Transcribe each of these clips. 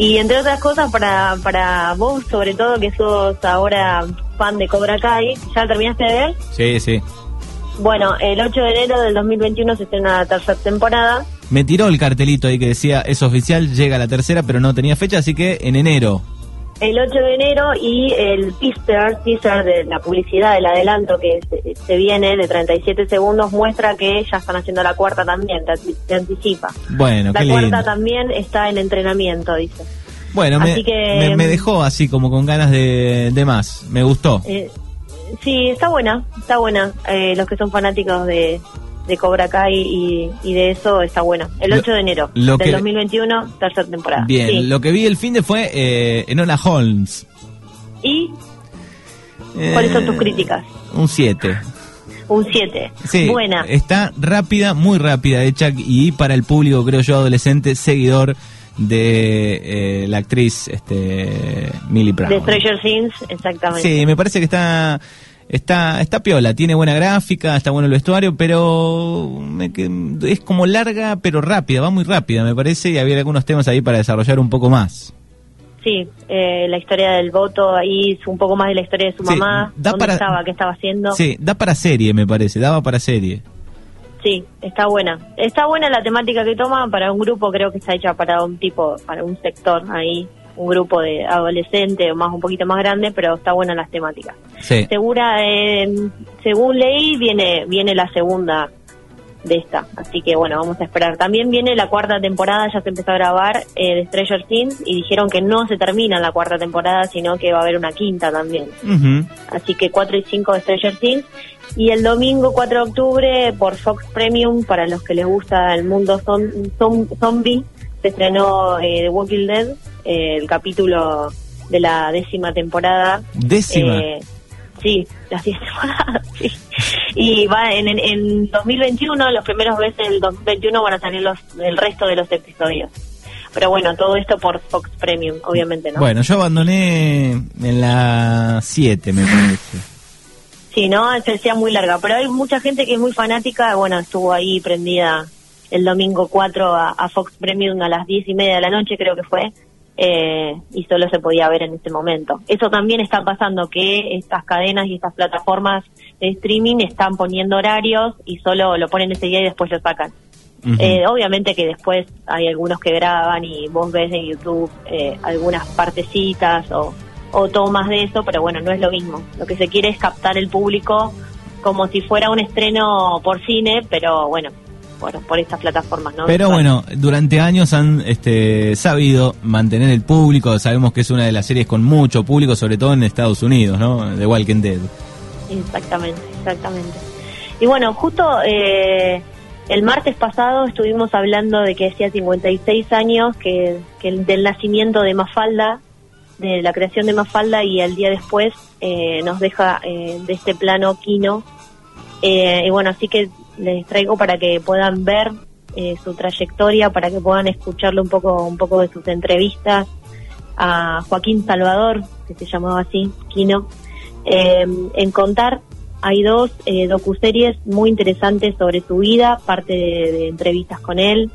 Y entre otras cosas, para, para vos, sobre todo, que sos ahora fan de Cobra Kai, ¿ya terminaste de ver? Sí, sí. Bueno, el 8 de enero del 2021 se estrena la tercera temporada. Me tiró el cartelito ahí que decía, es oficial, llega la tercera, pero no tenía fecha, así que en enero. El 8 de enero y el teaser, teaser de la publicidad, del adelanto que se, se viene de 37 segundos, muestra que ya están haciendo la cuarta también, te, te anticipa. Bueno, La qué cuarta lindo. también está en entrenamiento, dice. Bueno, me, Así que- me, me dejó así como con ganas de, de más. Me gustó. Eh, sí, está buena, está buena. Eh, los que son fanáticos de, de Cobra Kai y, y de eso está buena. El Lo- 8 de enero lo del que- 2021, tercera temporada. Bien, Sí. lo que vi el fin de fue eh, Enola Holmes. ¿Y cuáles son tus Eh, críticas? Un 7. Un 7. Sí, Buena. está rápida, muy rápida hecha y para el público, creo yo, adolescente, seguidor de eh, la actriz este, Millie Brown. de Stranger Things, exactamente. Sí, me parece que está está está piola, tiene buena gráfica, está bueno el vestuario, pero me es como larga pero rápida, va muy rápida, me parece, y había algunos temas ahí para desarrollar un poco más. Sí, eh, la historia del voto ahí, un poco más de la historia de su Sí, mamá, da dónde para- estaba, qué estaba haciendo. Sí, da para serie, me parece, daba para serie. Sí, está buena. Está buena la temática que toma para un grupo, creo que está hecha para un tipo, para un sector ahí, un grupo de adolescente o más un poquito más grande, pero está buena las temáticas. Sí. Segura, eh, según leí, viene viene la segunda de esta, así que bueno, vamos a esperar. También viene la cuarta temporada, ya se empezó a grabar eh, de Stranger Things y dijeron que no se termina la cuarta temporada, sino que va a haber una quinta también. Así que 4 y 5 de Stranger Things. Y el domingo 4 de octubre por Fox Premium, para los que les gusta el mundo zom- zom- zombie, se estrenó eh, The Walking Dead, eh, el capítulo de la décima temporada. Décima. Eh, sí, las 10 temporadas, sí. Y va en, en, en 2021, los primeros meses del 2021 van a salir los, el resto de los episodios. Pero bueno, todo esto por Fox Premium, obviamente, ¿no? Bueno, yo abandoné en la 7, me parece. Sí, no, se decía muy larga, pero hay mucha gente que es muy fanática, bueno, estuvo ahí prendida el domingo 4 a, a Fox Premium a las 10 y media de la noche, creo que fue, eh, y solo se podía ver en ese momento. Eso también está pasando, que estas cadenas y estas plataformas de streaming están poniendo horarios y solo lo ponen ese día y después lo sacan. Eh, obviamente que después hay algunos que graban y vos ves en YouTube eh, algunas partecitas o, o tomas de eso, pero bueno, no es lo mismo. Lo que se quiere es captar el público como si fuera un estreno por cine, pero bueno, bueno por estas plataformas, ¿no? Pero bueno, durante años han este, sabido mantener el público. Sabemos que es una de las series con mucho público, sobre todo en Estados Unidos, ¿no? The Walking Dead. Exactamente, exactamente. Y bueno, justo eh, el martes pasado estuvimos hablando de que hacía 56 años que, que el- del nacimiento de Mafalda, de la creación de Mafalda y al día después eh, nos deja eh, de este plano Kino. Eh, y bueno, así que les traigo para que puedan ver eh, su trayectoria, para que puedan escucharle un poco, un poco de sus entrevistas a Joaquín Salvador, que se llamaba así, Kino. Eh, en Contar hay dos eh, docuseries muy interesantes sobre su vida, parte de, de entrevistas con él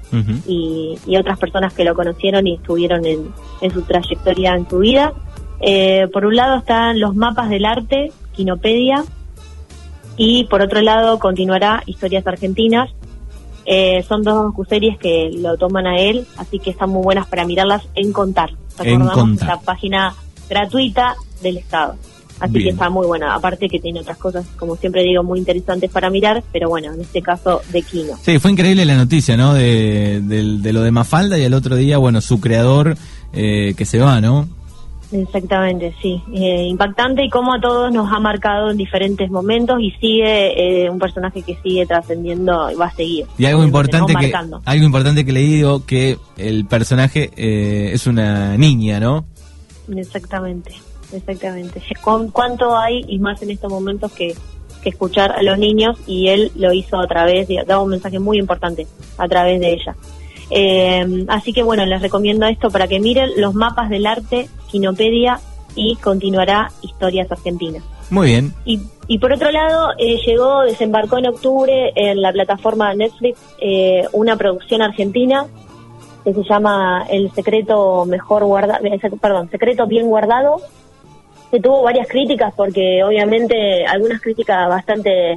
y, y otras personas que lo conocieron y estuvieron en, en su trayectoria en su vida. Eh, por un lado están los mapas del arte, Quinopedia, y por otro lado continuará Historias Argentinas. Eh, son dos docuseries que lo toman a él, así que están muy buenas para mirarlas en Contar. Recordamos esta página gratuita del Estado. Así Bien. que está muy buena. Aparte que tiene otras cosas, como siempre digo, muy interesantes para mirar, pero bueno, en este caso de Kino. Sí, fue increíble la noticia, ¿no? De, del- de lo de Mafalda y el otro día, bueno, su creador eh, que se va, ¿no? Exactamente, sí. Eh, impactante y cómo a todos nos ha marcado en diferentes momentos y sigue eh, un personaje que sigue trascendiendo y va a seguir. Y algo importante ¿no? que Marcando. algo importante que leí digo que el personaje eh, es una niña, ¿no? Exactamente, exactamente. ¿Cuán- ¿Cuánto hay, y más en estos momentos, que, que escuchar a los niños? Y él lo hizo a través, de, daba un mensaje muy importante a través de ella. Eh, así que bueno, les recomiendo esto para que miren los mapas del arte, Quinopedia, y continuará Historias Argentinas. Muy bien. Y, y por otro lado, eh, llegó, desembarcó en octubre en la plataforma Netflix eh, una producción argentina que se llama El secreto mejor guardado, perdón, secreto bien guardado, que tuvo varias críticas porque obviamente algunas críticas bastante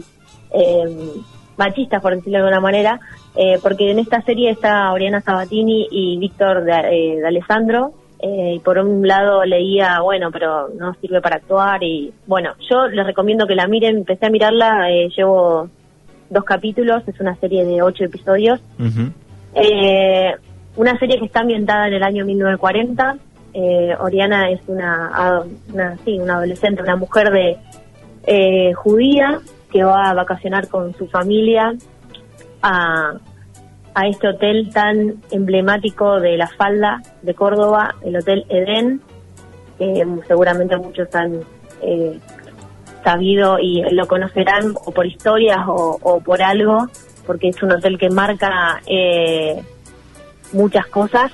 eh, machistas, por decirlo de alguna manera, eh, porque en esta serie está Oriana Sabatini y Víctor de, eh, Alessandro, eh, y por un lado leía, bueno, pero no sirve para actuar, y bueno, yo les recomiendo que la miren, empecé a mirarla, eh, llevo dos capítulos, es una serie de ocho episodios, eh, una serie que está ambientada en el año 1940, eh, Oriana es una, una, sí, una adolescente, una mujer de eh, judía que va a vacacionar con su familia a, a este hotel tan emblemático de la falda de Córdoba, el Hotel Edén, que seguramente muchos han eh, sabido y lo conocerán o por historias o, por algo, porque es un hotel que marca eh, muchas cosas.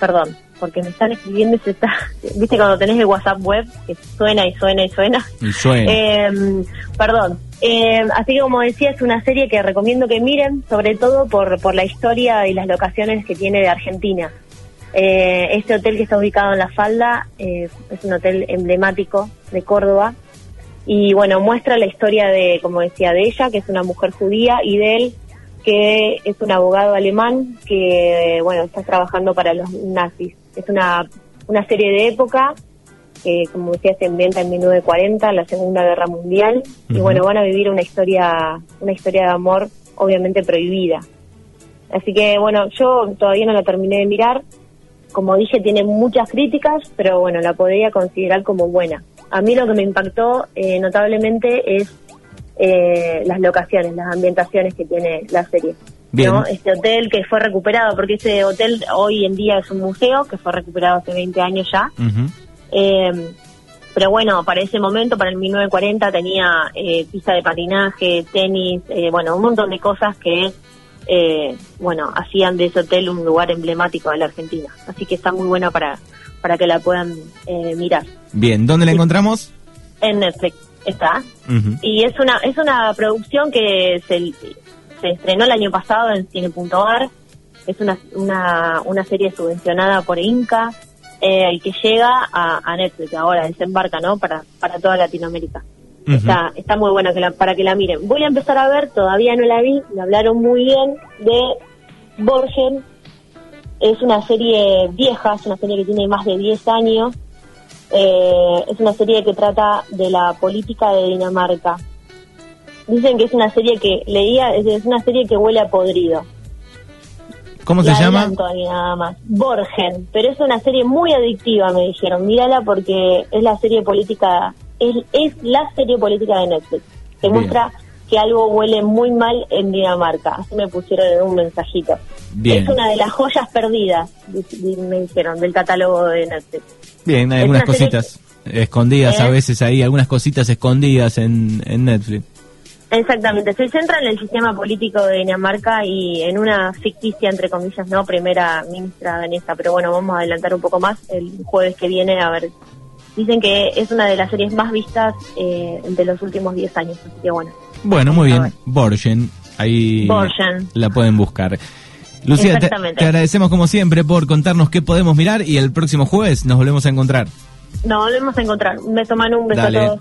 Perdón, porque me están escribiendo y se está, viste cuando tenés el WhatsApp web, que suena y suena y suena. Y suena. Eh, perdón. Eh, así que como decía, es una serie que recomiendo que miren, sobre todo por, por la historia y las locaciones que tiene de Argentina. Eh, este hotel que está ubicado en La Falda eh, es un hotel emblemático de Córdoba y bueno, muestra la historia de, como decía, de ella, que es una mujer judía, y de él, que es un abogado alemán que, bueno, está trabajando para los nazis. Es una, una serie de época que, como decía, se inventa en 1940, la Segunda Guerra Mundial, y bueno, van a vivir una historia, una historia de amor obviamente prohibida. Así que, bueno, yo todavía no la terminé de mirar. Como dije, tiene muchas críticas, pero bueno, la podría considerar como buena. A mí lo que me impactó eh, notablemente es eh, las locaciones, las ambientaciones que tiene la serie. ¿No? Este hotel que fue recuperado, porque ese hotel hoy en día es un museo que fue recuperado hace 20 años ya. eh, pero bueno, para ese momento, para el 1940, tenía eh, pista de patinaje, tenis, eh, bueno, un montón de cosas que, eh, bueno, hacían de ese hotel un lugar emblemático de la Argentina. Así que está muy buena para, para que la puedan eh, mirar. Bien, ¿dónde la encontramos? En Netflix está. Y es una es una producción que se, se estrenó el año pasado en Cine.ar. Es una, una, una serie subvencionada por Inca eh, y que llega a, a, Netflix ahora, desembarca, ¿no? Para, para toda Latinoamérica. Está, está muy buena que la, para que la miren. Voy a empezar a ver, todavía no la vi, me hablaron muy bien de Borgen, es una serie vieja, es una serie que tiene más de 10 años. Eh, es una serie que trata de la política de Dinamarca. Dicen que es una serie que leía, es una serie que huele a podrido. ¿Cómo se llama? nada más. Borgen, pero es una serie muy adictiva, me dijeron. Mírala porque es la serie política, es, es la serie política de Netflix. Que muestra que algo huele muy mal en Dinamarca. Así me pusieron en un mensajito. Es una de las joyas perdidas, me dijeron, del catálogo de Netflix. Bien, hay algunas cositas escondidas a ¿Eh? veces ahí, algunas cositas escondidas en, en Netflix. Exactamente, se centra en el sistema político de Dinamarca y en una ficticia, entre comillas, no primera ministra danesa, pero bueno, vamos a adelantar un poco más el jueves que viene, a ver, dicen que es una de las series más vistas eh, de los últimos 10 años, así que bueno. Bueno, muy bien, Borgen, ahí la pueden buscar. Lucía, te, agradecemos como siempre por contarnos qué podemos mirar y el próximo jueves nos volvemos a encontrar. Nos volvemos a encontrar. Me toman un beso a todos.